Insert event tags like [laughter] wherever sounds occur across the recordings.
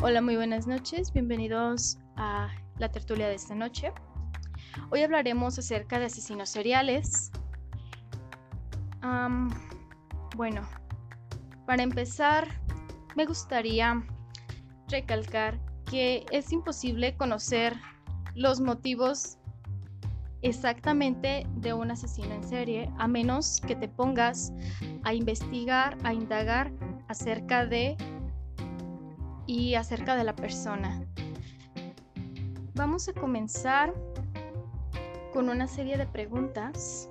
Hola, muy buenas noches. Bienvenidos a la tertulia de esta noche. Hoy hablaremos acerca de asesinos seriales. bueno, para empezar, me gustaría recalcar que es imposible conocer los motivos exactamente de un asesino en serie, a menos que te pongas a investigar, a indagar acerca de y acerca de la persona. Vamos a comenzar con una serie de preguntas.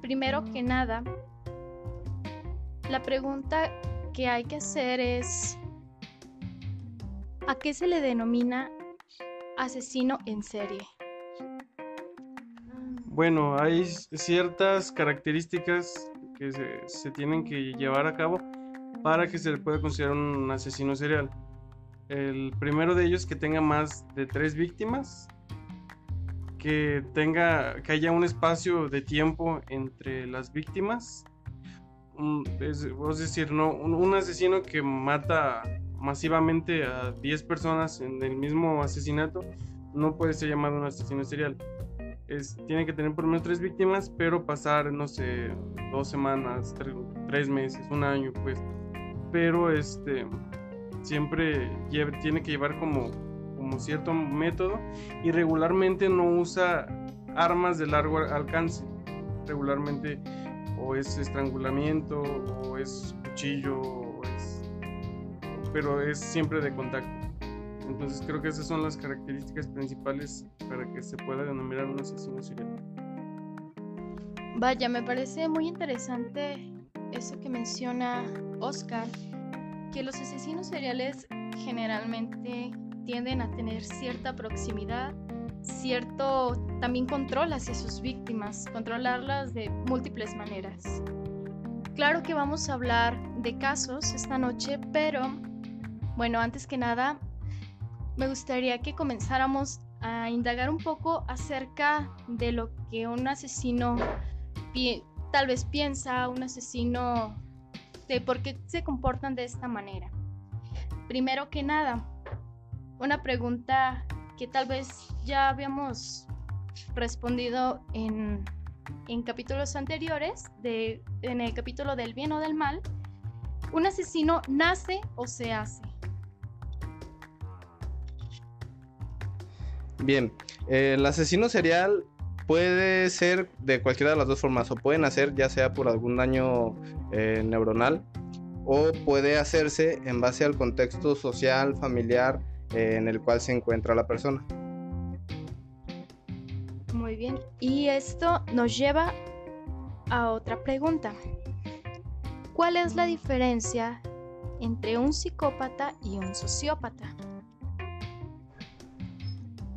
Primero que nada, la pregunta que hay que hacer es, ¿a qué se le denomina asesino en serie? Bueno, hay ciertas características que se, tienen que llevar a cabo para que se le pueda considerar un asesino serial. El primero de ellos que tenga más de tres víctimas, que tenga, que haya un espacio de tiempo entre las víctimas. Es, decir, no, un, asesino que mata masivamente a 10 personas en el mismo asesinato no puede ser llamado un asesino serial tiene que tener por menos tres víctimas, pero pasar, no sé, dos semanas, tres, meses, un año, pues. Pero este siempre tiene que llevar como, como cierto método y regularmente no usa armas de largo alcance. Regularmente o es estrangulamiento o es cuchillo, o es, pero es siempre de contacto. Entonces creo que esas son las características principales para que se pueda denominar un asesino serial. Vaya, me parece muy interesante eso que menciona Oscar, que los asesinos seriales generalmente tienden a tener cierta proximidad, cierto también control hacia sus víctimas, controlarlas de múltiples maneras. Claro que vamos a hablar de casos esta noche, pero bueno, antes que nada, me gustaría que comenzáramos a indagar un poco acerca de lo que un asesino tal vez piensa, un asesino, de por qué se comportan de esta manera. Primero que nada, una pregunta que tal vez ya habíamos respondido en, en capítulos anteriores, de, en el capítulo del bien o del mal, ¿un asesino nace o se hace? Bien, el asesino serial puede ser de cualquiera de las dos formas, o pueden hacer ya sea por algún daño eh, neuronal, o puede hacerse en base al contexto social, familiar eh, en el cual se encuentra la persona. Muy bien, y esto nos lleva a otra pregunta. ¿Cuál es la diferencia entre un psicópata y un sociópata?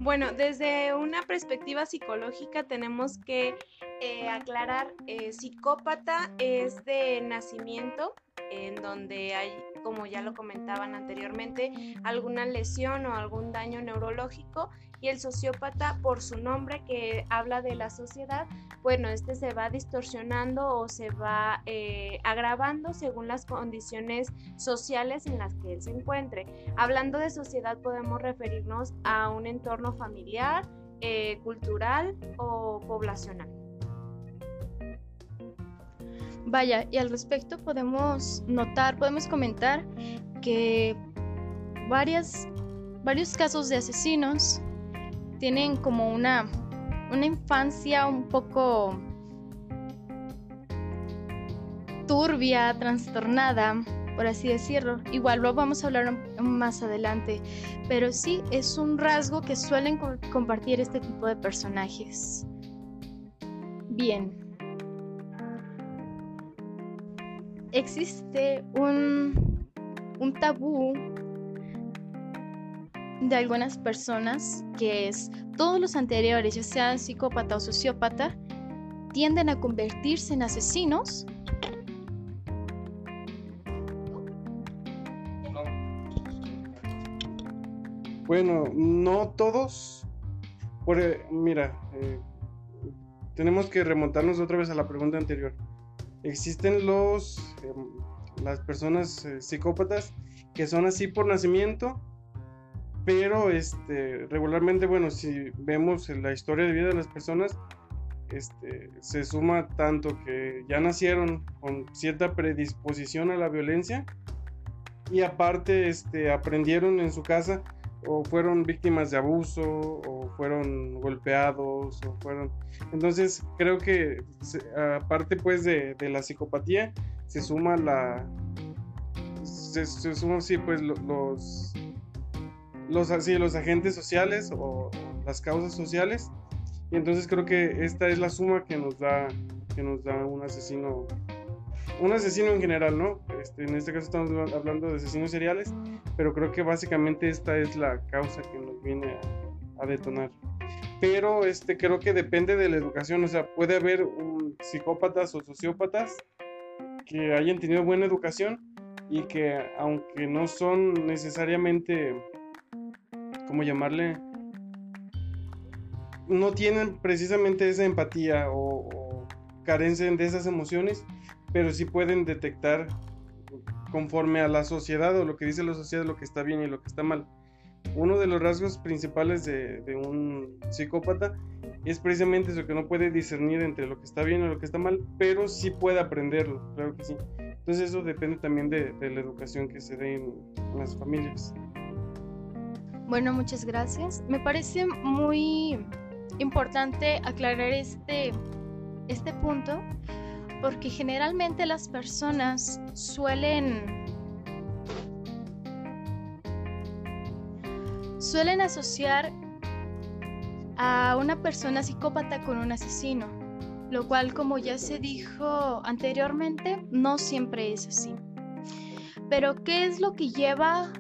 Bueno, desde una perspectiva psicológica tenemos que eh, aclarar, eh, psicópata es de nacimiento, en donde hay, como ya lo comentaban anteriormente, alguna lesión o algún daño neurológico y el sociópata por su nombre que habla de la sociedad, bueno, este se va distorsionando o se va eh, agravando según las condiciones sociales en las que él se encuentre. Hablando de sociedad podemos referirnos a un entorno familiar, eh, cultural o poblacional. Vaya, y al respecto podemos notar, podemos comentar que varias, varios casos de asesinos tienen como una, una infancia un poco turbia, trastornada, por así decirlo. Igual lo vamos a hablar más adelante, pero sí es un rasgo que suelen compartir este tipo de personajes. Bien. Existe un, un tabú de algunas personas, que es todos los anteriores, ya sean psicópata o sociópata, tienden a convertirse en asesinos. Bueno, no todos. Por, mira, eh, tenemos que remontarnos otra vez a la pregunta anterior. Existen los, em, las personas eh, psicópatas que son así por nacimiento, pero este, regularmente, bueno, si vemos la historia de vida de las personas, este, se suma tanto que ya nacieron con cierta predisposición a la violencia y aparte este, aprendieron en su casa o fueron víctimas de abuso o fueron golpeados o fueron entonces creo que aparte pues de, la psicopatía se suma la se, suman sí pues los los así los agentes sociales o las causas sociales y entonces creo que esta es la suma que nos da que nos da un asesino un asesino en general, ¿no? Este, en este caso estamos hablando de asesinos seriales, pero creo que básicamente esta es la causa que nos viene a, detonar. Pero este, creo que depende de la educación, o sea, puede haber psicópatas o sociópatas que hayan tenido buena educación y que aunque no son necesariamente, ¿cómo llamarle? No tienen precisamente esa empatía o, o carecen de esas emociones, pero sí pueden detectar conforme a la sociedad o lo que dice la sociedad lo que está bien y lo que está mal. Uno de los rasgos principales de, un psicópata es precisamente eso, que no puede discernir entre lo que está bien y lo que está mal, pero sí puede aprenderlo, claro que sí. Entonces eso depende también de, la educación que se dé en, las familias. Bueno, muchas gracias. Me parece muy importante aclarar este, este punto porque generalmente las personas suelen suelen asociar a una persona psicópata con un asesino, lo cual como ya se dijo anteriormente, no siempre es así. Pero ¿qué es lo que lleva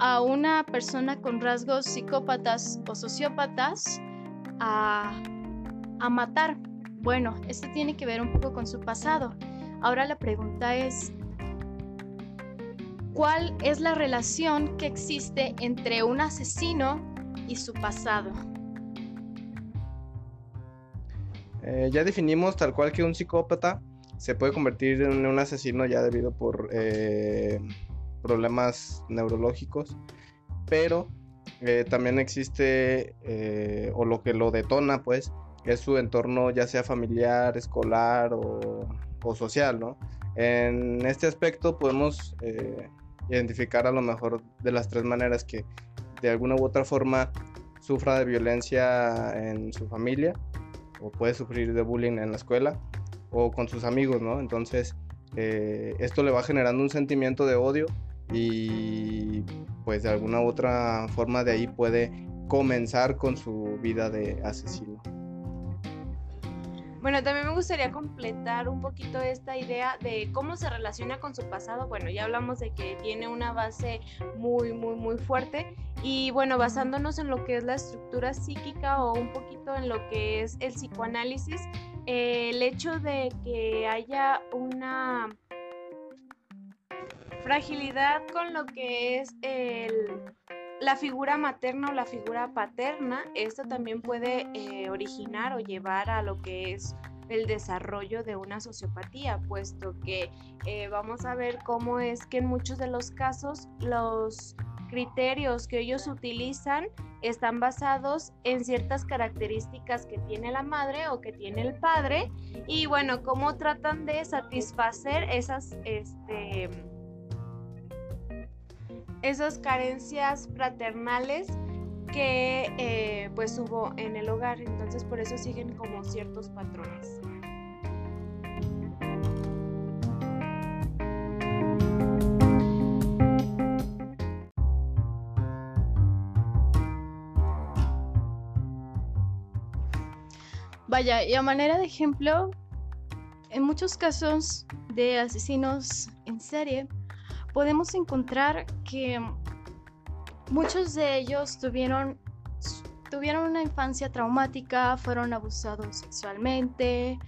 a una persona con rasgos psicópatas o sociópatas a, a matar? Bueno, esto tiene que ver un poco con su pasado. Ahora la pregunta es, ¿cuál es la relación que existe entre un asesino y su pasado? Eh, ya definimos tal cual que un psicópata se puede convertir en un asesino ya debido por eh, problemas neurológicos, pero eh, también existe, o lo que lo detona, pues, es su entorno ya sea familiar, escolar o, social, ¿no? En este aspecto podemos eh, identificar a lo mejor de las tres maneras que de alguna u otra forma sufra de violencia en su familia o puede sufrir de bullying en la escuela o con sus amigos, ¿no? Entonces, eh, esto le va generando un sentimiento de odio y pues de alguna u otra forma de ahí puede comenzar con su vida de asesino. Bueno, también me gustaría completar un poquito esta idea de cómo se relaciona con su pasado. Bueno, ya hablamos de que tiene una base muy, muy, muy fuerte. Y bueno, basándonos en lo que es la estructura psíquica o un poquito en lo que es el psicoanálisis, eh, el hecho de que haya una fragilidad con lo que es el la figura materna o la figura paterna, esto también puede eh, originar o llevar a lo que es el desarrollo de una sociopatía, puesto que eh, vamos a ver cómo es que en muchos de los casos los criterios que ellos utilizan están basados en ciertas características que tiene la madre o que tiene el padre y bueno, cómo tratan de satisfacer esas este, esas carencias fraternales que eh, pues hubo en el hogar. Entonces por eso siguen como ciertos patrones. Vaya, y a manera de ejemplo, en muchos casos de asesinos en serie, podemos encontrar que muchos de ellos tuvieron, tuvieron una infancia traumática, fueron abusados sexualmente,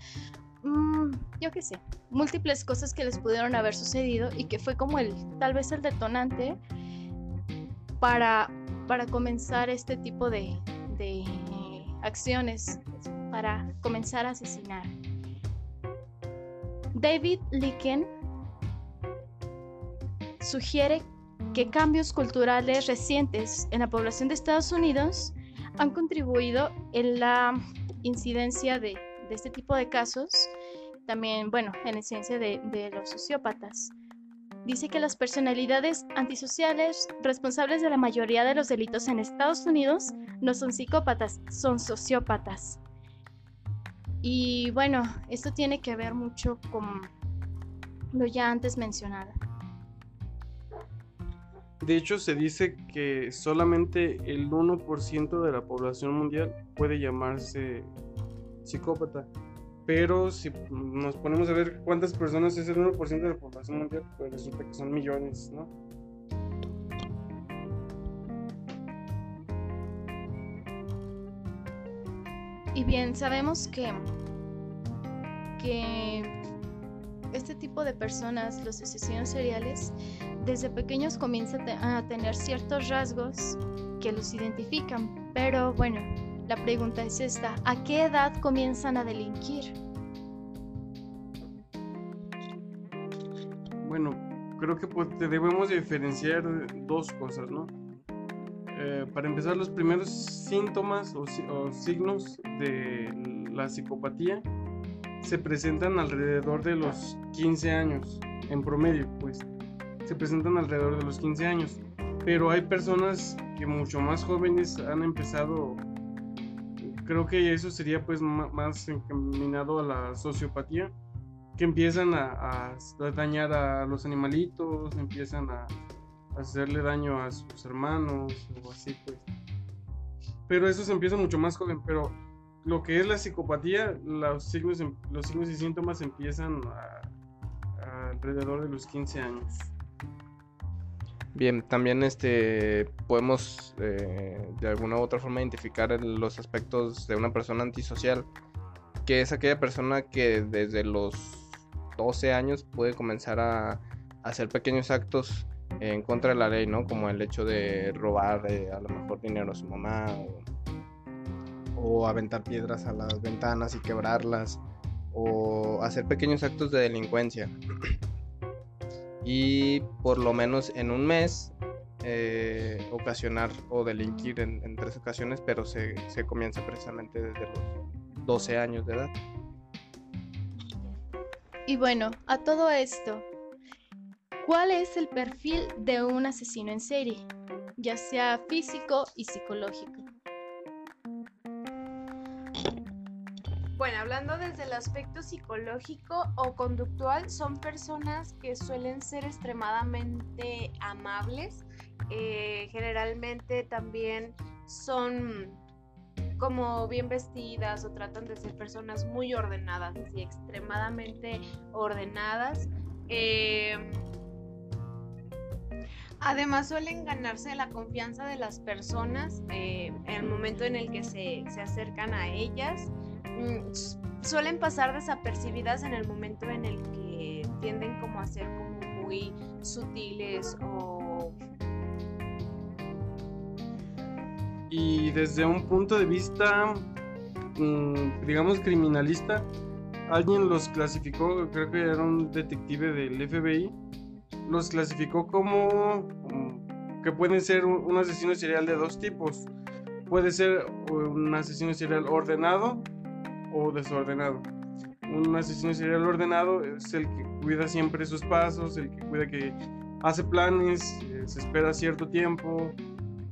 mm, yo qué sé, múltiples cosas que les pudieron haber sucedido y que fue como el, tal vez el detonante para, para comenzar este tipo de, de acciones, para comenzar a asesinar. David Licken sugiere que cambios culturales recientes en la población de Estados Unidos han contribuido en la incidencia de, este tipo de casos, también, bueno, en la incidencia de, de los sociópatas. Dice que las personalidades antisociales responsables de la mayoría de los delitos en Estados Unidos no son psicópatas, son sociópatas. Y bueno, esto tiene que ver mucho con lo ya antes mencionado. De hecho, se dice que solamente el 1% de la población mundial puede llamarse psicópata. Pero si nos ponemos a ver cuántas personas es el 1% de la población mundial, pues resulta que son millones, ¿no? Y bien, sabemos que, que este tipo de personas, los asesinos seriales, desde pequeños comienzan a tener ciertos rasgos que los identifican. Pero bueno, la pregunta es esta, ¿a qué edad comienzan a delinquir? Bueno, creo que pues, debemos diferenciar dos cosas, ¿no? Eh, para empezar, los primeros síntomas o, o signos de la psicopatía se presentan alrededor de los 15 años, en promedio, pues se presentan alrededor de los 15 años. Pero hay personas que mucho más jóvenes han empezado, creo que eso sería pues más encaminado a la sociopatía, que empiezan a, dañar a los animalitos, empiezan a, hacerle daño a sus hermanos o así pues. Pero eso se empieza mucho más joven, pero lo que es la psicopatía, los signos, em, y síntomas empiezan alrededor de los 15 años. Bien, también este podemos eh, de alguna u otra forma identificar los aspectos de una persona antisocial, que es aquella persona que desde los 12 años puede comenzar a, hacer pequeños actos en contra de la ley, ¿no? Como el hecho de robar eh, a lo mejor dinero a su mamá o aventar piedras a las ventanas y quebrarlas o hacer pequeños actos de delincuencia [clears throat] y por lo menos en un mes eh, ocasionar o delinquir en, tres ocasiones, pero se, se, comienza precisamente desde los 12 años de edad. Y bueno, a todo esto, ¿cuál es el perfil de un asesino en serie, ya sea físico y psicológico? Bueno, hablando desde el aspecto psicológico o conductual, son personas que suelen ser extremadamente amables. Eh, generalmente también son como bien vestidas o tratan de ser personas muy ordenadas, así extremadamente ordenadas. Eh, además suelen ganarse la confianza de las personas eh, en el momento en el que se, se acercan a ellas. Mm, suelen pasar desapercibidas en el momento en el que tienden como a ser como muy sutiles o... Y desde un punto de vista, mm, digamos, criminalista, alguien los clasificó, creo que era un detective del FBI, los clasificó como, que pueden ser un asesino serial de dos tipos. Puede ser un asesino serial ordenado o desordenado. Un asesino serial ordenado es el que cuida siempre sus pasos, el que cuida que hace planes, eh, se espera cierto tiempo,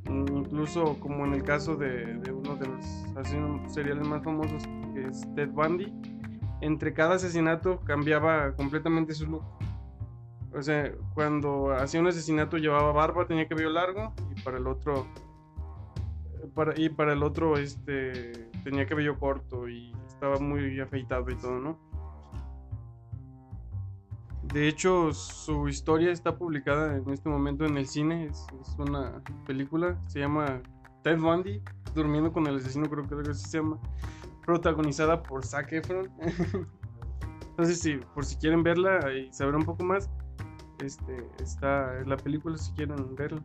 incluso como en el caso de, uno de los asesinos seriales más famosos, que es Ted Bundy, entre cada asesinato cambiaba completamente su look. O sea, cuando hacía un asesinato llevaba barba, tenía cabello largo, y para el otro, para, y para el otro este, tenía cabello corto y estaba muy afeitado y todo, ¿no? De hecho, su historia está publicada en este momento en el cine. Es, una película. Se llama Ted Bundy, Durmiendo con el asesino, creo que así se llama. Protagonizada por Zac Efron. [laughs] Entonces, sí, por si quieren verla y saber un poco más, este, está la película si quieren verla.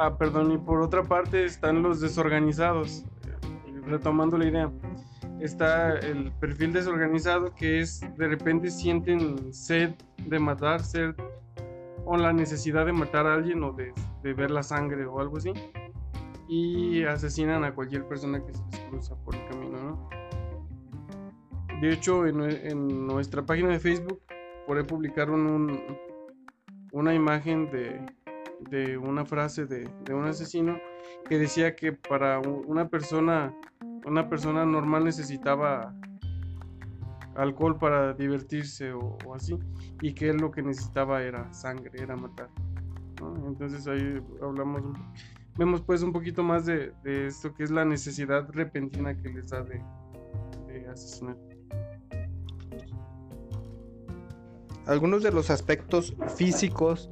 Ah, perdón, y por otra parte están los desorganizados retomando la idea, está el perfil desorganizado que es de repente sienten sed de matar, sed o la necesidad de matar a alguien o de, ver la sangre o algo así. Y asesinan a cualquier persona que se les cruza por el camino, ¿no? De hecho, en, en nuestra página de Facebook por ahí publicaron un, una imagen de, de una frase de, de, un asesino que decía que para una persona una persona normal necesitaba alcohol para divertirse o, así y que él lo que necesitaba era sangre era matar entonces ahí hablamos vemos pues un poquito más de, de, esto que es la necesidad repentina que les da de, de asesinar. Algunos de los aspectos físicos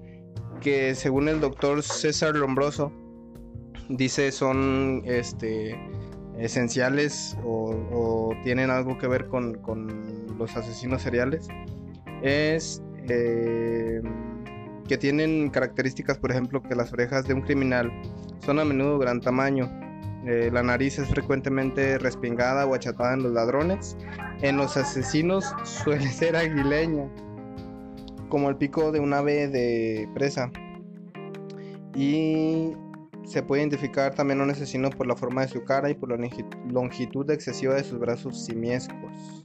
que según el doctor César Lombroso dice son este, esenciales o, tienen algo que ver con, los asesinos seriales es eh, que tienen características, por ejemplo, que las orejas de un criminal son a menudo gran tamaño. Eh, la nariz es frecuentemente respingada o achatada en los ladrones. En los asesinos suele ser aguileña como el pico de un ave de presa. Y se puede identificar también a un asesino por la forma de su cara y por la longitud excesiva de sus brazos simiescos.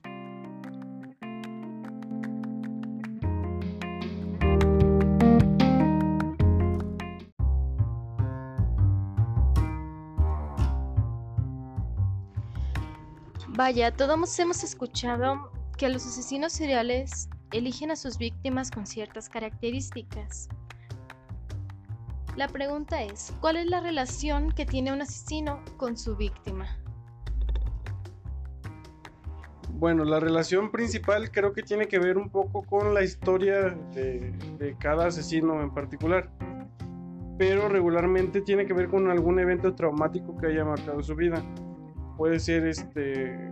Vaya, todos hemos escuchado que los asesinos seriales eligen a sus víctimas con ciertas características. La pregunta es, ¿cuál es la relación que tiene un asesino con su víctima? Bueno, la relación principal creo que tiene que ver un poco con la historia de, cada asesino en particular, pero regularmente tiene que ver con algún evento traumático que haya marcado su vida. Puede ser este,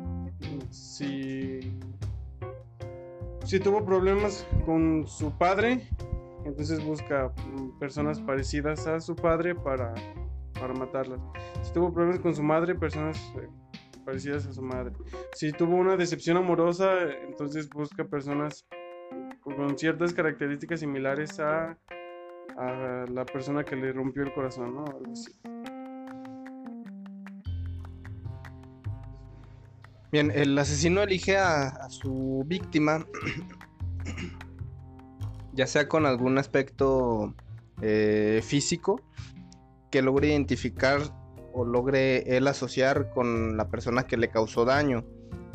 si si tuvo problemas con su padre, entonces busca mm, personas parecidas a su padre para, para matarlas. Si tuvo problemas con su madre, personas eh, parecidas a su madre. Si tuvo una decepción amorosa, entonces busca personas con ciertas características similares a, a la persona que le rompió el corazón, ¿no? Algo así. Bien, el asesino elige a, su víctima, [clears throat] ya sea con algún aspecto eh, físico que logre identificar o logre él asociar con la persona que le causó daño.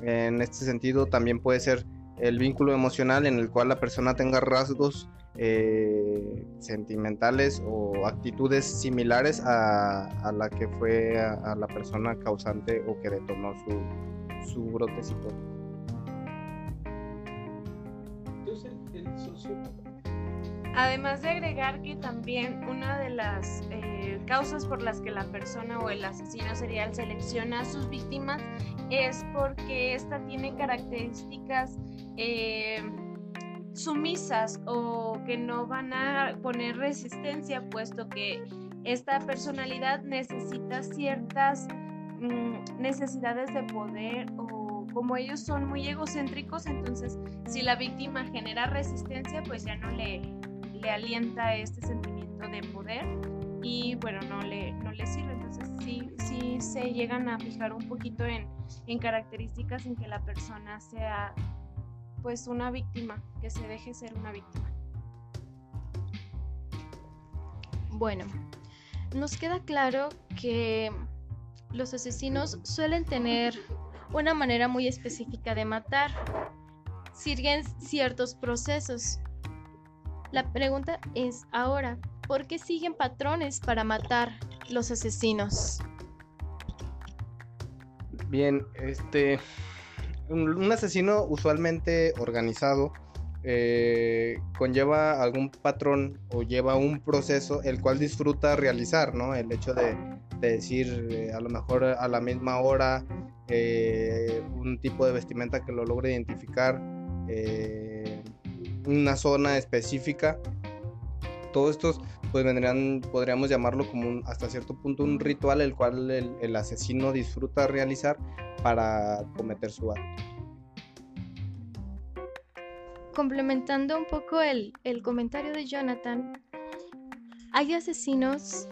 En este sentido también puede ser el vínculo emocional en el cual la persona tenga rasgos eh, sentimentales o actitudes similares a, a la que fue a, a, la persona causante o que detonó su, su brote psicótico. Entonces, el sociópata. Además de agregar que también una de las eh, causas por las que la persona o el asesino serial selecciona a sus víctimas es porque ésta tiene características eh, sumisas o que no van a poner resistencia, puesto que esta personalidad necesita ciertas mm, necesidades de poder o como ellos son muy egocéntricos, entonces si la víctima genera resistencia, pues ya no le, le alienta este sentimiento de poder y bueno, no le, no le sirve. Entonces sí, sí se llegan a fijar un poquito en, en características en que la persona sea pues una víctima, que se deje ser una víctima. Bueno, nos queda claro que los asesinos suelen tener una manera muy específica de matar. Siguen ciertos procesos. La pregunta es ahora, ¿por qué siguen patrones para matar los asesinos? Bien, este un, asesino usualmente organizado eh, conlleva algún patrón o lleva un proceso el cual disfruta realizar, ¿no? El hecho de, de decir eh, a lo mejor a la misma hora eh, un tipo de vestimenta que lo logre identificar, eh, una zona específica. Todos estos pues vendrían, podríamos llamarlo como un, hasta cierto punto un ritual el cual el, el asesino disfruta realizar para cometer su acto. complementando un poco el, el comentario de Jonathan, hay asesinos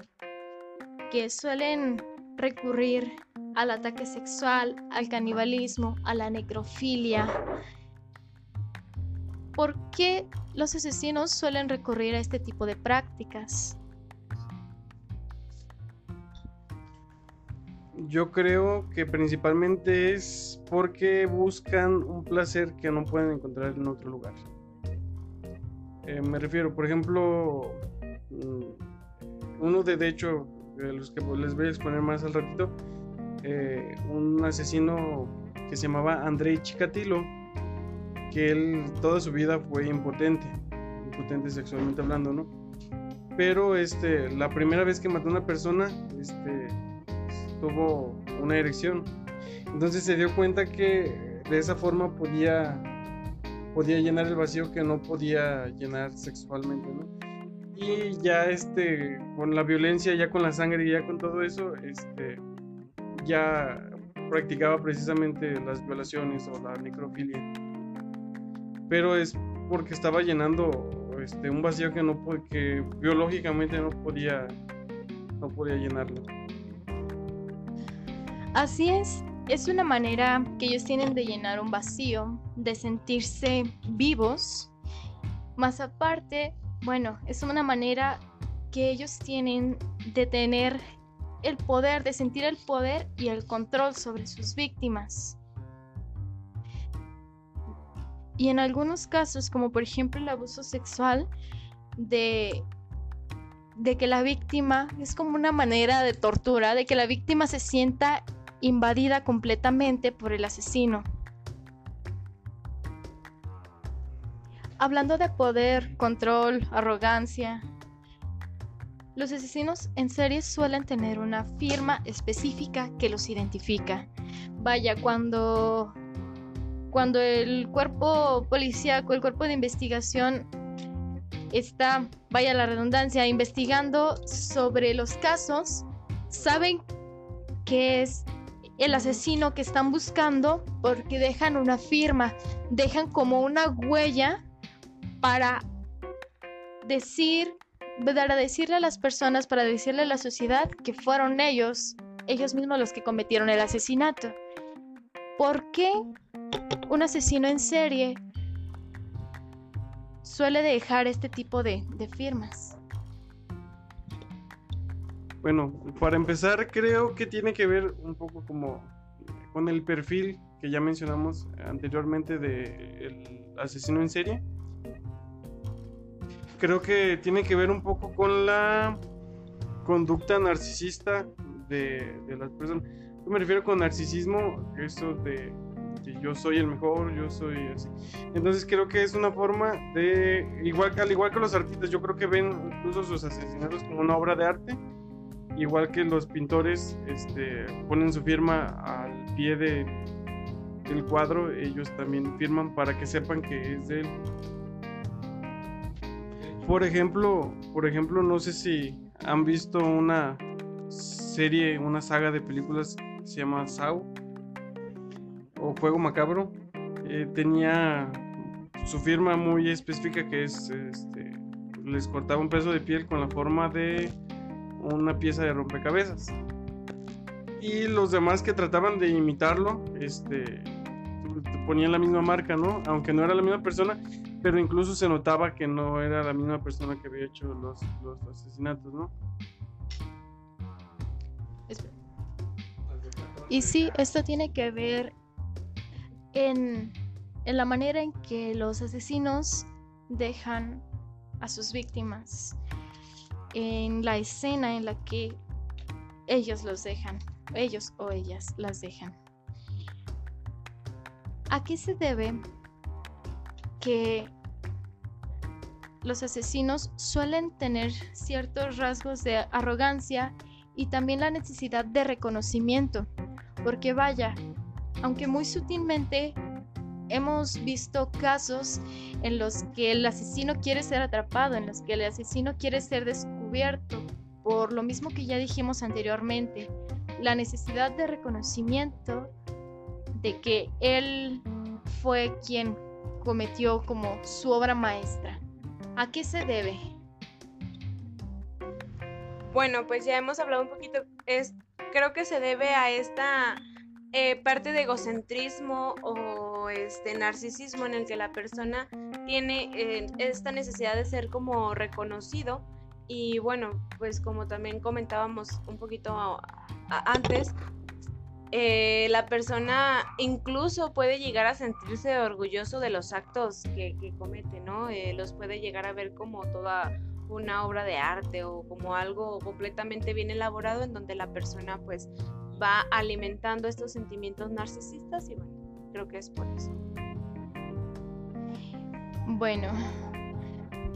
que suelen recurrir al ataque sexual, al canibalismo, a la necrofilia. ¿Por qué los asesinos suelen recurrir a este tipo de prácticas? Yo creo que principalmente es porque buscan un placer que no pueden encontrar en otro lugar. Eh, me refiero, por ejemplo, mm, uno de, de hecho, los que les voy a exponer más al ratito, eh, un asesino que se llamaba Andrei Chikatilo, que él toda su vida fue impotente, impotente sexualmente hablando, ¿no? Pero este, la primera vez que mató a una persona, este, tuvo una erección. Entonces se dio cuenta que de esa forma podía, podía llenar el vacío que no podía llenar sexualmente, ¿no? Y ya este, con la violencia, ya con la sangre y ya con todo eso, este, ya practicaba precisamente las violaciones o la necrofilia. Pero es porque estaba llenando este, un vacío que, no, que biológicamente no podía, no podía llenarlo. Así es, es una manera que ellos tienen de llenar un vacío, de sentirse vivos. Más aparte, bueno, es una manera que ellos tienen de tener el poder, de sentir el poder y el control sobre sus víctimas. Y en algunos casos, como por ejemplo el abuso sexual, de, que la víctima es como una manera de tortura, de que la víctima se sienta invadida completamente por el asesino. Hablando de poder, control, arrogancia, los asesinos en serie suelen tener una firma específica que los identifica. Vaya, cuando cuando el cuerpo policíaco, el cuerpo de investigación está, vaya la redundancia, investigando sobre los casos, saben que es el asesino que están buscando porque dejan una firma, dejan como una huella para decir para decirle a las personas, para decirle a la sociedad que fueron ellos, ellos mismos los que cometieron el asesinato. ¿Por qué un asesino en serie suele dejar este tipo de, de firmas? Bueno, para empezar creo que tiene que ver un poco como con el perfil que ya mencionamos anteriormente del asesino en serie creo que tiene que ver un poco con la conducta narcisista de, las personas. Yo me refiero con narcisismo, eso de yo soy el mejor, yo soy así. Entonces creo que es una forma de, igual, al igual que los artistas, yo creo que ven incluso sus asesinatos como una obra de arte, igual que los pintores este, ponen su firma al pie de, del cuadro, ellos también firman para que sepan que es de él. Por ejemplo, por ejemplo, no sé si han visto una serie, una saga de películas se llama Saw o Fuego Macabro. Eh, tenía su firma muy específica que es, este, les cortaba un pedazo de piel con la forma de una pieza de rompecabezas. Y los demás que trataban de imitarlo, este, ponían la misma marca, ¿no? Aunque no era la misma persona, pero incluso se notaba que no era la misma persona que había hecho los, asesinatos, ¿no? Y sí, esto tiene que ver en, en la manera en que los asesinos dejan a sus víctimas, en la escena en la que ellos los dejan, ellos o ellas las dejan. ¿A qué se debe que los asesinos suelen tener ciertos rasgos de arrogancia y también la necesidad de reconocimiento. Porque vaya, aunque muy sutilmente hemos visto casos en los que el asesino quiere ser atrapado, en los que el asesino quiere ser descubierto, por lo mismo que ya dijimos anteriormente, la necesidad de reconocimiento de que él fue quien cometió como su obra maestra. ¿A qué se debe? Bueno, pues ya hemos hablado un poquito, es, creo que se debe a esta eh, parte de egocentrismo o este narcisismo en el que la persona tiene eh, esta necesidad de ser como reconocido y bueno, pues como también comentábamos un poquito antes, eh, la persona incluso puede llegar a sentirse orgulloso de los actos que, que comete, ¿no? los puede llegar a ver como toda una obra de arte o como algo completamente bien elaborado en donde la persona pues va alimentando estos sentimientos narcisistas y bueno, creo que es por eso. Bueno,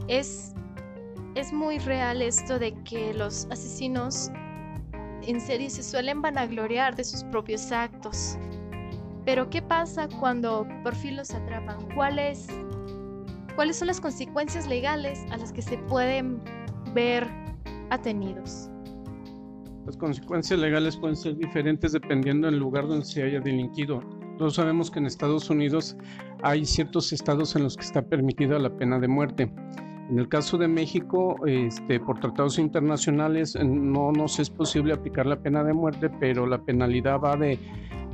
es, es muy real esto de que los asesinos en serie se suelen vanagloriar de sus propios actos. Pero ¿qué pasa cuando por fin los atrapan? ¿Cuáles cuáles son las consecuencias legales a las que se pueden ver atenidos. Las consecuencias legales pueden ser diferentes dependiendo del lugar donde se haya delinquido. Todos sabemos que en Estados Unidos hay ciertos estados en los que está permitida la pena de muerte. En el caso de México, este, por tratados internacionales, no nos es posible aplicar la pena de muerte, pero la penalidad va de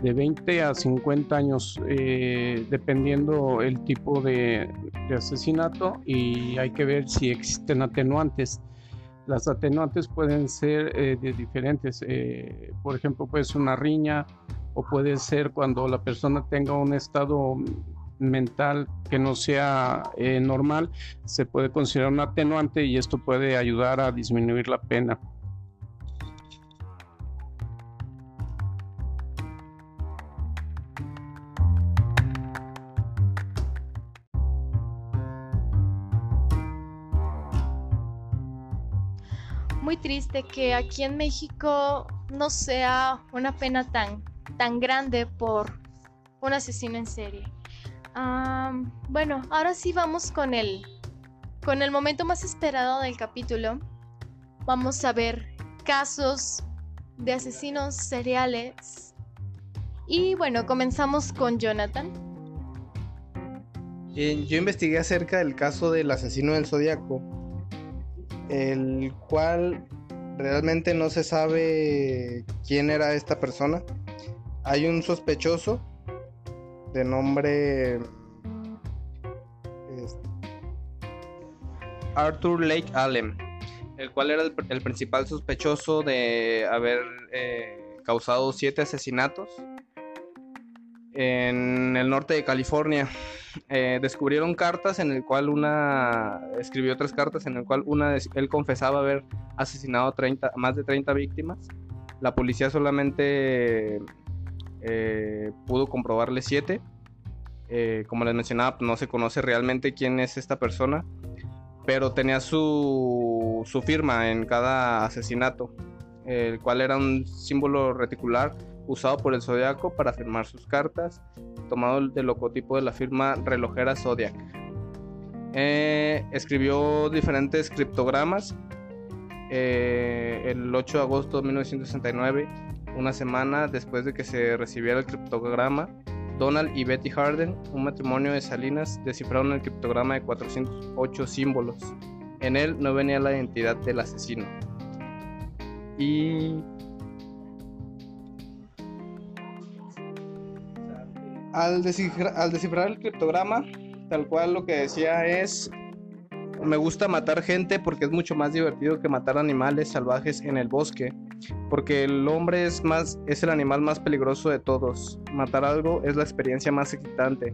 de 20 a 50 años, eh, dependiendo el tipo de, asesinato y hay que ver si existen atenuantes. Las atenuantes pueden ser eh, de diferentes, eh, por ejemplo, puede ser una riña o puede ser cuando la persona tenga un estado mental que no sea normal, se puede considerar un atenuante y esto puede ayudar a disminuir la pena. triste que aquí en México no sea una pena tan, tan grande por un asesino en serie. Bueno, ahora sí vamos con el, con el momento más esperado del capítulo. Vamos a ver casos de asesinos seriales. Y bueno, comenzamos con Jonathan. yo investigué acerca del caso del asesino del zodiaco el cual realmente no se sabe quién era esta persona. Hay un sospechoso de nombre Arthur Lake Allen, el cual era el, principal sospechoso de haber eh, causado siete asesinatos en el norte de California. Eh, descubrieron cartas en el cual una escribió tres cartas en el cual una él confesaba haber asesinado 30, más de 30 víctimas. La policía solamente eh, pudo comprobarle siete. Eh, como les mencionaba, no se conoce realmente quién es esta persona, pero tenía su, su firma en cada asesinato, el cual era un símbolo reticular usado por el Zodiaco para firmar sus cartas, tomado del logotipo de la firma relojera Zodiac. Eh, escribió diferentes criptogramas. Eh, el 8 de agosto de 1969, una semana después de que se recibiera el criptograma, Donald y Betty Harden, un matrimonio de Salinas, descifraron el criptograma de 408 símbolos. En él no venía la identidad del asesino. Y al descifrar, el criptograma, tal cual lo que decía es, me gusta matar gente porque es mucho más divertido que matar animales salvajes en el bosque, porque el hombre es más es el animal más peligroso de todos. Matar algo es la experiencia más excitante.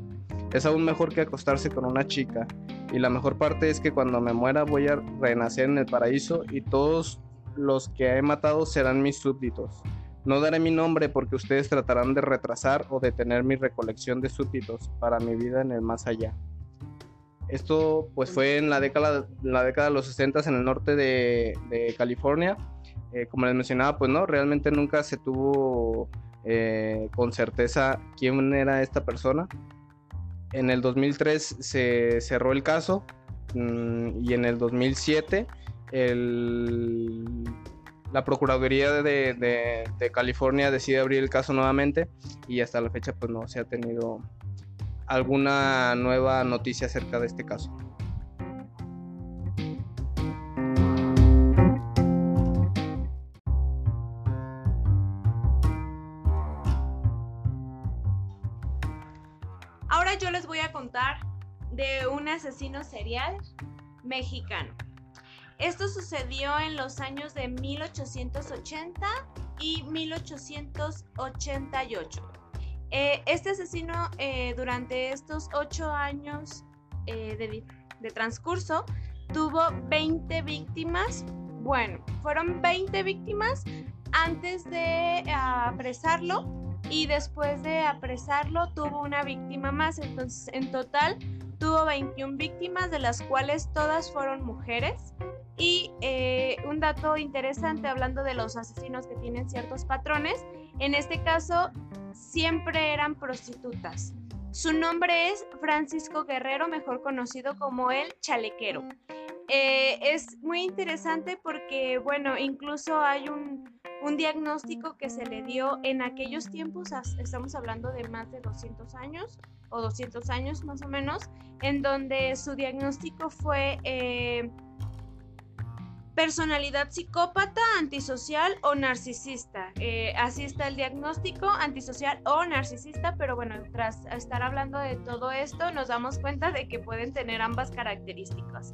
Es aún mejor que acostarse con una chica. Y la mejor parte es que cuando me muera voy a renacer en el paraíso y todos los que he matado serán mis súbditos. No daré mi nombre porque ustedes tratarán de retrasar o detener mi recolección de súbditos para mi vida en el más allá. Esto pues fue en la década, la década de los 60 en el norte de, California. Eh, como les mencionaba, pues no, realmente nunca se tuvo eh, con certeza quién era esta persona. En el 2003 se cerró el caso mm, y en el 2007 el la Procuraduría de, California decide abrir el caso nuevamente y hasta la fecha pues no se ha tenido alguna nueva noticia acerca de este caso. Asesino serial mexicano. Esto sucedió en los años de 1880 y 1888. Eh, este asesino eh, durante estos ocho años eh, de, de transcurso tuvo 20 víctimas. Bueno, fueron 20 víctimas antes de apresarlo y después de apresarlo tuvo una víctima más. Entonces, en total tuvo 21 víctimas, de las cuales todas fueron mujeres. Y eh, un dato interesante hablando de los asesinos que tienen ciertos patrones, en este caso siempre eran prostitutas. Su nombre es Francisco Guerrero, mejor conocido como el chalequero. Eh, es muy interesante porque, bueno, incluso hay un, diagnóstico que se le dio en aquellos tiempos, estamos hablando de más de 200 años o 200 años más o menos, en donde su diagnóstico fue eh, personalidad psicópata, antisocial o narcisista. Eh, así está el diagnóstico, antisocial o narcisista, pero bueno, tras estar hablando de todo esto, nos damos cuenta de que pueden tener ambas características.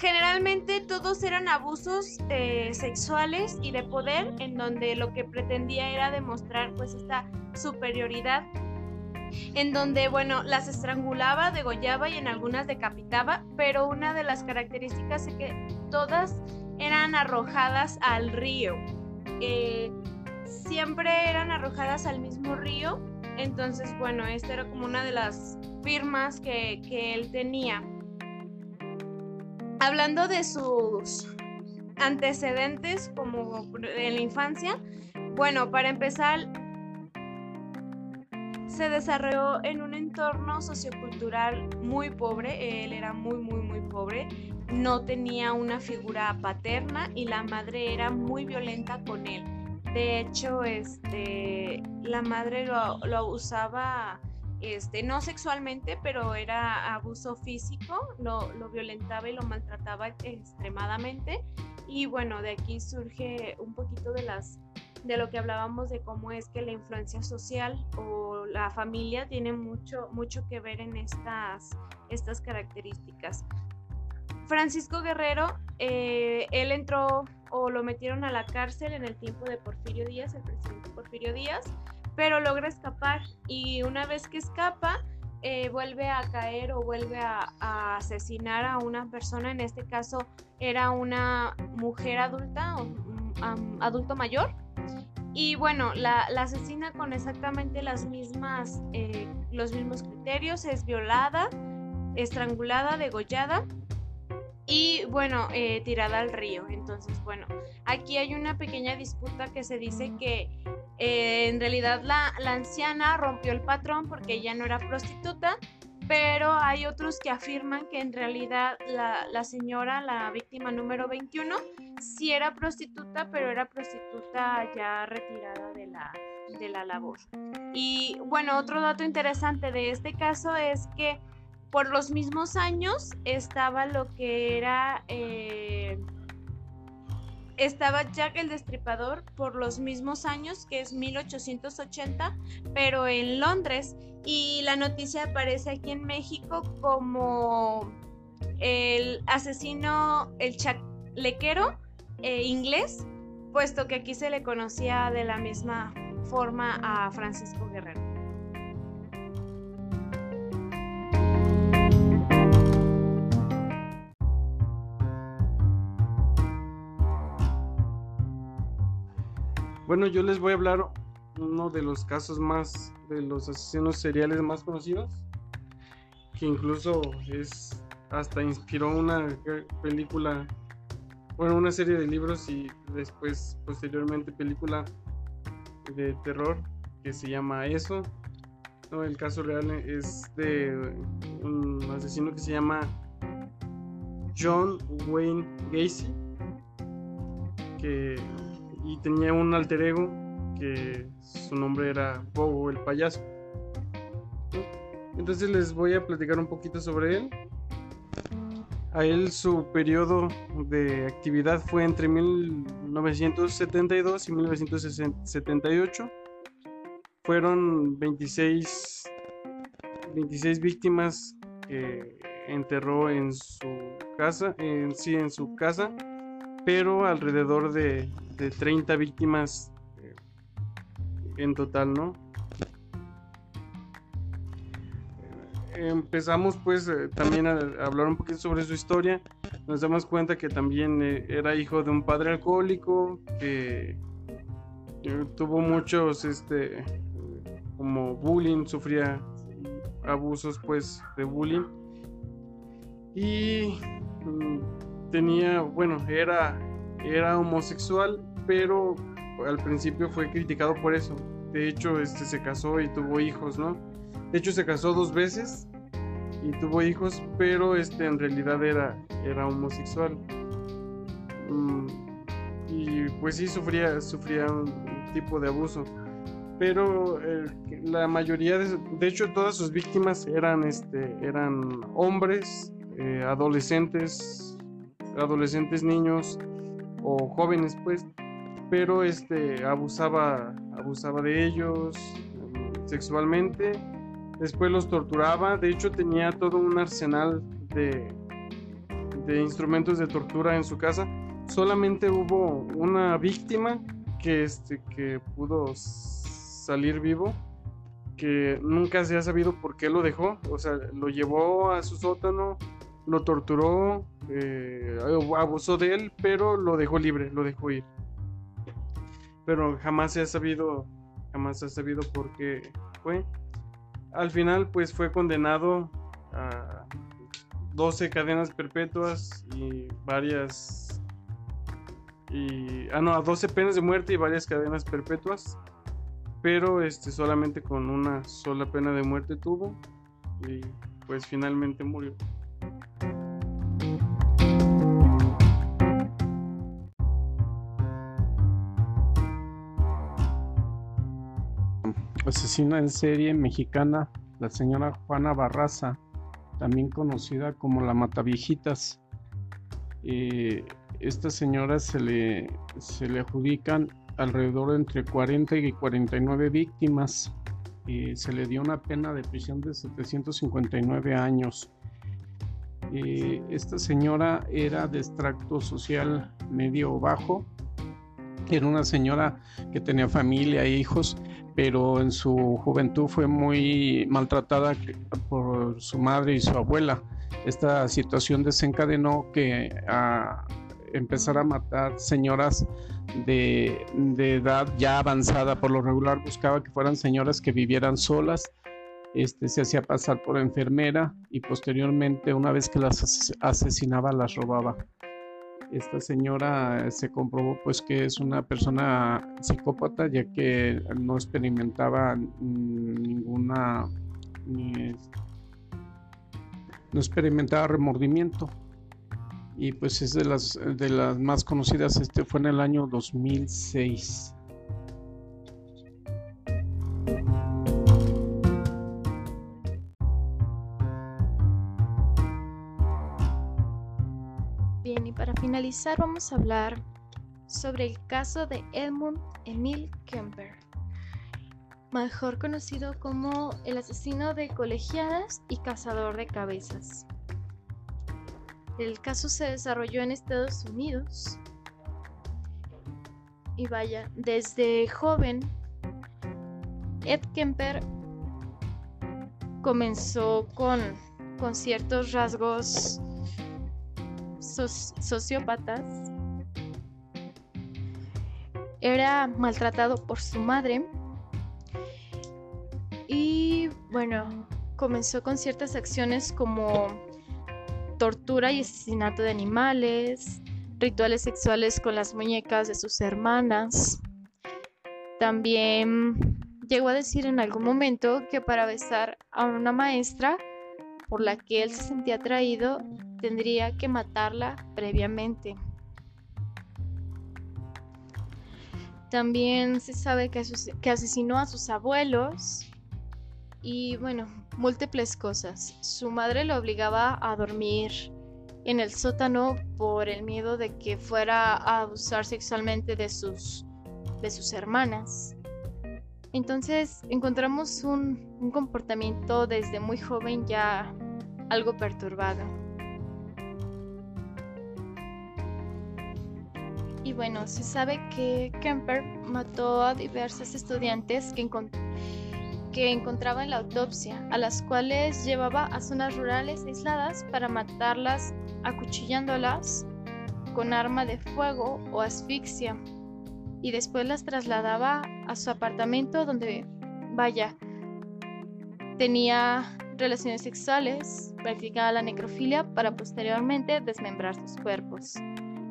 Generalmente todos eran abusos eh, sexuales y de poder, en donde lo que pretendía era demostrar pues esta superioridad en donde, bueno, las estrangulaba, degollaba y en algunas decapitaba, pero una de las características es que todas eran arrojadas al río. Eh, siempre eran arrojadas al mismo río, entonces, bueno, esta era como una de las firmas que, que él tenía. Hablando de sus antecedentes como en la infancia, bueno, para empezar, se desarrolló en un entorno sociocultural muy pobre, él era muy, muy, muy pobre, no tenía una figura paterna y la madre era muy violenta con él. De hecho, este, la madre lo, lo abusaba, este, no sexualmente, pero era abuso físico, lo, lo violentaba y lo maltrataba extremadamente. Y bueno, de aquí surge un poquito de las de lo que hablábamos de cómo es que la influencia social o la familia tiene mucho, mucho que ver en estas, estas características. Francisco Guerrero, eh, él entró o lo metieron a la cárcel en el tiempo de Porfirio Díaz, el presidente Porfirio Díaz, pero logra escapar y una vez que escapa, eh, vuelve a caer o vuelve a, asesinar a una persona, en este caso era una mujer adulta o um, adulto mayor, y bueno, la, asesina con exactamente las mismas, eh, los mismos criterios, es violada, estrangulada, degollada y bueno, eh, tirada al río. Entonces, bueno, aquí hay una pequeña disputa que se dice que eh, en realidad la, anciana rompió el patrón porque ella no era prostituta pero hay otros que afirman que en realidad la, señora, la víctima número 21, sí era prostituta, pero era prostituta ya retirada de la, de la labor. Y bueno, otro dato interesante de este caso es que por los mismos años estaba lo que era... Eh, estaba Jack el Destripador por los mismos años, que es 1880, pero en Londres. Y la noticia aparece aquí en México como el asesino, el chalequero eh, inglés, puesto que aquí se le conocía de la misma forma a Francisco Guerrero. Bueno, yo les voy a hablar uno de los casos más, de los asesinos seriales más conocidos, que incluso es, hasta inspiró una película, bueno, una serie de libros y después, posteriormente, película de terror que se llama Eso. No, el caso real es de un asesino que se llama John Wayne Gacy, que y tenía un alter ego que su nombre era Bobo el payaso. Entonces les voy a platicar un poquito sobre él. A él su periodo de actividad fue entre 1972 y 1978. Fueron 26, 26 víctimas que enterró en su casa, en sí en su casa, pero alrededor de, de 30 víctimas eh, en total, ¿no? empezamos pues eh, también a, hablar un poquito sobre su historia. Nos damos cuenta que también eh, era hijo de un padre alcohólico, que, tuvo muchos, este, como bullying, sufría abusos pues de bullying. Y mm, tenía, bueno, era, era homosexual, pero al principio fue criticado por eso. De hecho, este, se casó y tuvo hijos, ¿no? De hecho, se casó dos veces y tuvo hijos, pero este en realidad era, era homosexual. Mm, y pues sí sufría, sufría un, tipo de abuso. Pero la mayoría de, de hecho todas sus víctimas eran, este, eran hombres, eh, adolescentes, adolescentes niños o jóvenes pues, pero este abusaba, abusaba de ellos mm, sexualmente Después los torturaba. De hecho, tenía todo un arsenal de, de instrumentos de tortura en su casa. Solamente hubo una víctima que, este, que pudo salir vivo, que nunca se ha sabido por qué lo dejó. O sea, lo llevó a su sótano, lo torturó, eh, abusó de él, pero lo dejó libre, lo dejó ir. Pero jamás se ha sabido, jamás se ha sabido por qué fue al final pues fue condenado a 12 cadenas perpetuas y varias y ah no a 12 penas de muerte y varias cadenas perpetuas pero este solamente con una sola pena de muerte tuvo y pues finalmente murió asesina en serie mexicana, la señora Juana Barraza, también conocida como la Mataviejitas. Eh, esta señora se le, se le adjudican alrededor de entre 40 y 49 víctimas. y se le dio una pena de prisión de 759 años. Eh, esta señora era de extracto social medio bajo. Era una señora que tenía familia e hijos pero en su juventud fue muy maltratada por su madre y su abuela. Esta situación desencadenó que a empezar a matar señoras de, edad ya avanzada. Por lo regular buscaba que fueran señoras que vivieran solas. Este, se hacía pasar por enfermera y posteriormente, una vez que las asesinaba, las robaba esta señora se comprobó pues que es una persona psicópata ya que no experimentaba ninguna no experimentaba remordimiento. Y pues es de las de las más conocidas este fue en el año 2006 vamos a hablar sobre el caso de Edmund Emil Kemper, mejor conocido como el asesino de colegiadas y cazador de cabezas. El caso se desarrolló en Estados Unidos y vaya, desde joven, Ed Kemper comenzó con, con ciertos rasgos sociópatas. Era maltratado por su madre. Y bueno, comenzó con ciertas acciones como tortura y asesinato de animales, rituales sexuales con las muñecas de sus hermanas. También llegó a decir en algún momento que para besar a una maestra por la que él se sentía atraído, tendría que matarla previamente. También se sabe que, asesinó a sus abuelos y bueno, múltiples cosas. Su madre lo obligaba a dormir en el sótano por el miedo de que fuera a abusar sexualmente de sus, de sus hermanas. Entonces encontramos un, un comportamiento desde muy joven ya algo perturbado. Bueno, se sabe que Kemper mató a diversos estudiantes que, que encontraba en la autopsia, a las cuales llevaba a zonas rurales aisladas para matarlas acuchillándolas con arma de fuego o asfixia y después las trasladaba a su apartamento donde, vaya, tenía relaciones sexuales, practicaba la necrofilia para posteriormente desmembrar sus cuerpos.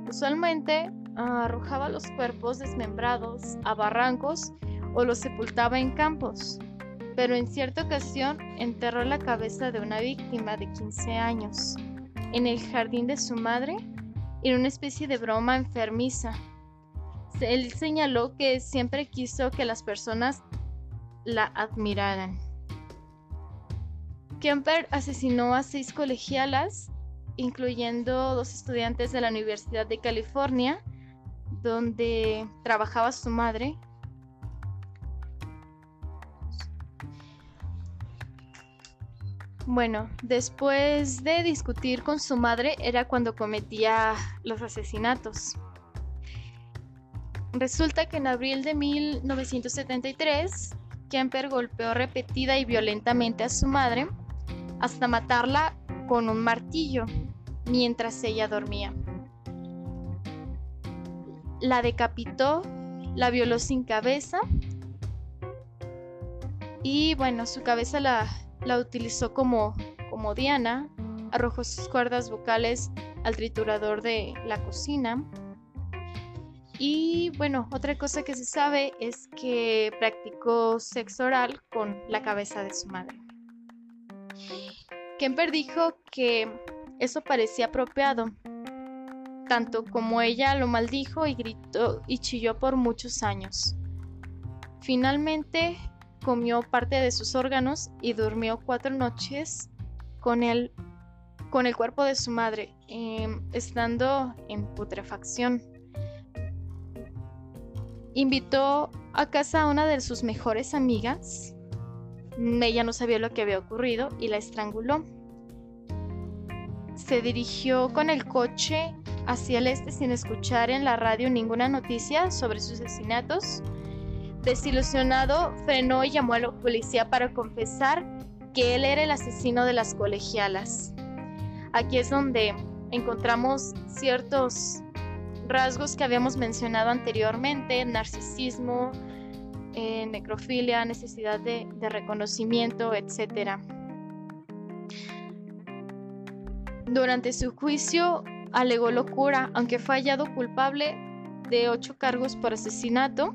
Usualmente arrojaba los cuerpos desmembrados a barrancos o los sepultaba en campos, pero en cierta ocasión enterró la cabeza de una víctima de 15 años en el jardín de su madre en una especie de broma enfermiza. Él señaló que siempre quiso que las personas la admiraran. Kemper asesinó a seis colegialas, incluyendo dos estudiantes de la Universidad de California, donde trabajaba su madre, Bueno, después de discutir con su madre era cuando cometía los asesinatos. Resulta que en abril de 1973, Kemper golpeó repetida y violentamente a su madre hasta matarla con un martillo mientras ella dormía. La decapitó, la violó sin cabeza y bueno, su cabeza la, la utilizó como, como diana, arrojó sus cuerdas vocales al triturador de la cocina. Y bueno, otra cosa que se sabe es que practicó sexo oral con la cabeza de su madre. Kemper dijo que eso parecía apropiado, tanto como ella lo maldijo y gritó y chilló por muchos años. Finalmente comió parte de sus órganos y durmió cuatro noches con el, con el cuerpo de su madre, em, estando en putrefacción. Invitó a casa a una de sus mejores amigas. Ella no sabía lo que había ocurrido y la estranguló. Se dirigió con el coche hacia el este sin escuchar en la radio ninguna noticia sobre sus asesinatos Desilusionado, frenó y llamó a la policía para confesar que él era el asesino de las colegialas. Aquí es donde encontramos ciertos rasgos que habíamos mencionado anteriormente, narcisismo, eh, necrofilia, necesidad de, de reconocimiento, etc. Durante su juicio alegó locura, aunque fue hallado culpable de ocho cargos por asesinato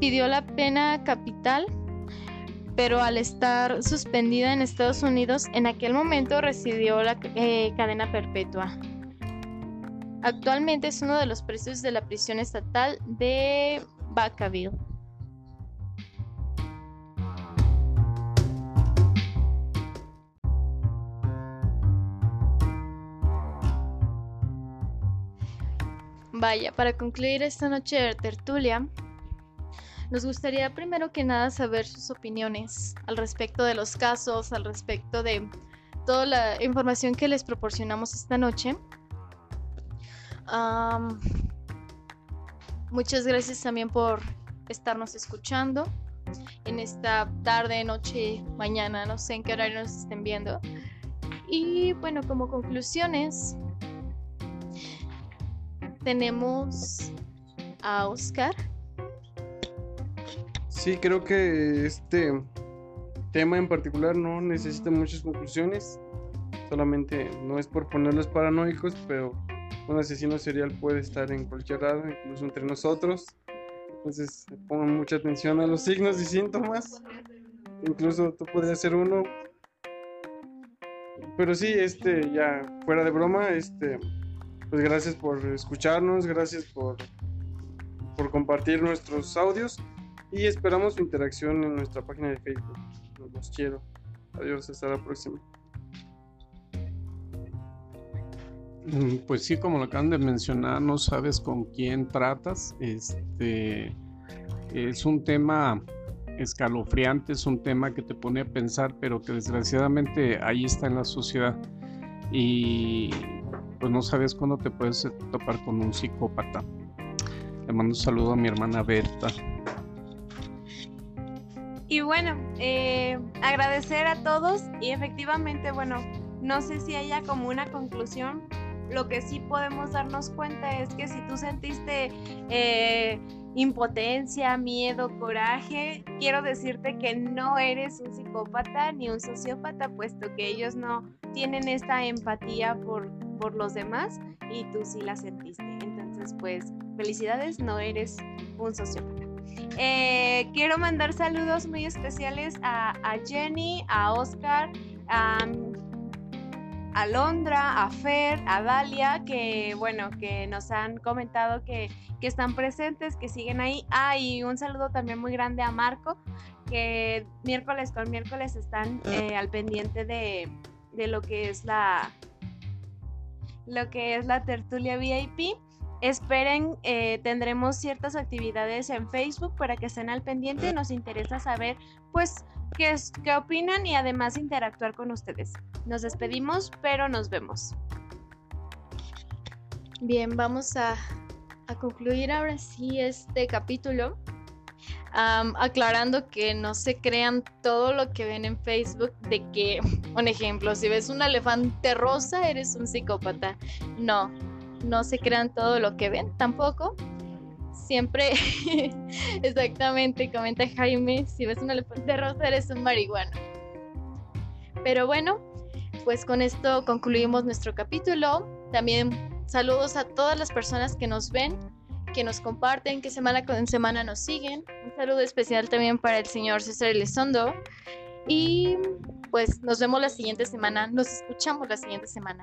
pidió la pena capital, pero al estar suspendida en Estados Unidos, en aquel momento recibió la eh, cadena perpetua. Actualmente es uno de los precios de la prisión estatal de Vacaville. Vaya, para concluir esta noche de tertulia, nos gustaría primero que nada saber sus opiniones al respecto de los casos, al respecto de toda la información que les proporcionamos esta noche. muchas gracias también por estarnos escuchando en esta tarde, noche, mañana, no sé en qué horario nos estén viendo. Y bueno, como conclusiones, tenemos a Oscar Sí, creo que este tema en particular no necesita muchas conclusiones. Solamente no es por ponerlos paranoicos, pero un asesino serial puede estar en cualquier lado, incluso entre nosotros. Entonces pongan mucha atención a los signos y síntomas. Incluso tú podrías ser uno. Pero sí, este, ya fuera de broma, este, pues gracias por escucharnos, gracias por, por compartir nuestros audios. Y esperamos su interacción en nuestra página de Facebook. Los quiero. Adiós, hasta la próxima. Mm, Pues sí, como lo acaban de mencionar, no sabes con quién tratas. Este es un tema escalofriante, es un tema que te pone a pensar, pero que desgraciadamente ahí está en la sociedad. Y pues no sabes cuándo te puedes topar con un psicópata. Le mando un saludo a mi hermana Berta. Y bueno, eh, agradecer a todos y efectivamente, bueno, no sé si haya como una conclusión. Lo que sí podemos darnos cuenta es que si tú sentiste eh, impotencia, miedo, coraje, quiero decirte que no eres un psicópata ni un sociópata, puesto que ellos no tienen esta empatía por, por los demás y tú sí la sentiste. Entonces, pues, felicidades, no eres un sociópata. Eh, quiero mandar saludos muy especiales a, a Jenny, a Oscar, a, a Londra, a Fer, a Dalia, que bueno, que nos han comentado que, que están presentes, que siguen ahí. Ah, y un saludo también muy grande a Marco, que miércoles con miércoles están eh, al pendiente de, de lo que es la lo que es la tertulia VIP. Esperen, eh, tendremos ciertas actividades en Facebook para que estén al pendiente. Nos interesa saber, pues, qué, qué opinan y además interactuar con ustedes. Nos despedimos, pero nos vemos. Bien, vamos a, a concluir ahora sí este capítulo. Aclarando que no se crean todo lo que ven en Facebook de que, [laughs] un ejemplo, si ves un elefante rosa eres un psicópata. No, no se crean todo lo que ven tampoco. Siempre, [laughs] exactamente, comenta Jaime, si ves un elefante rosa eres un marihuano. Pero bueno, pues con esto concluimos nuestro capítulo. También saludos a todas las personas que nos ven, que nos comparten, que semana con semana nos siguen. Un saludo especial también para el señor César Elizondo. Y pues nos vemos la siguiente semana, nos escuchamos la siguiente semana.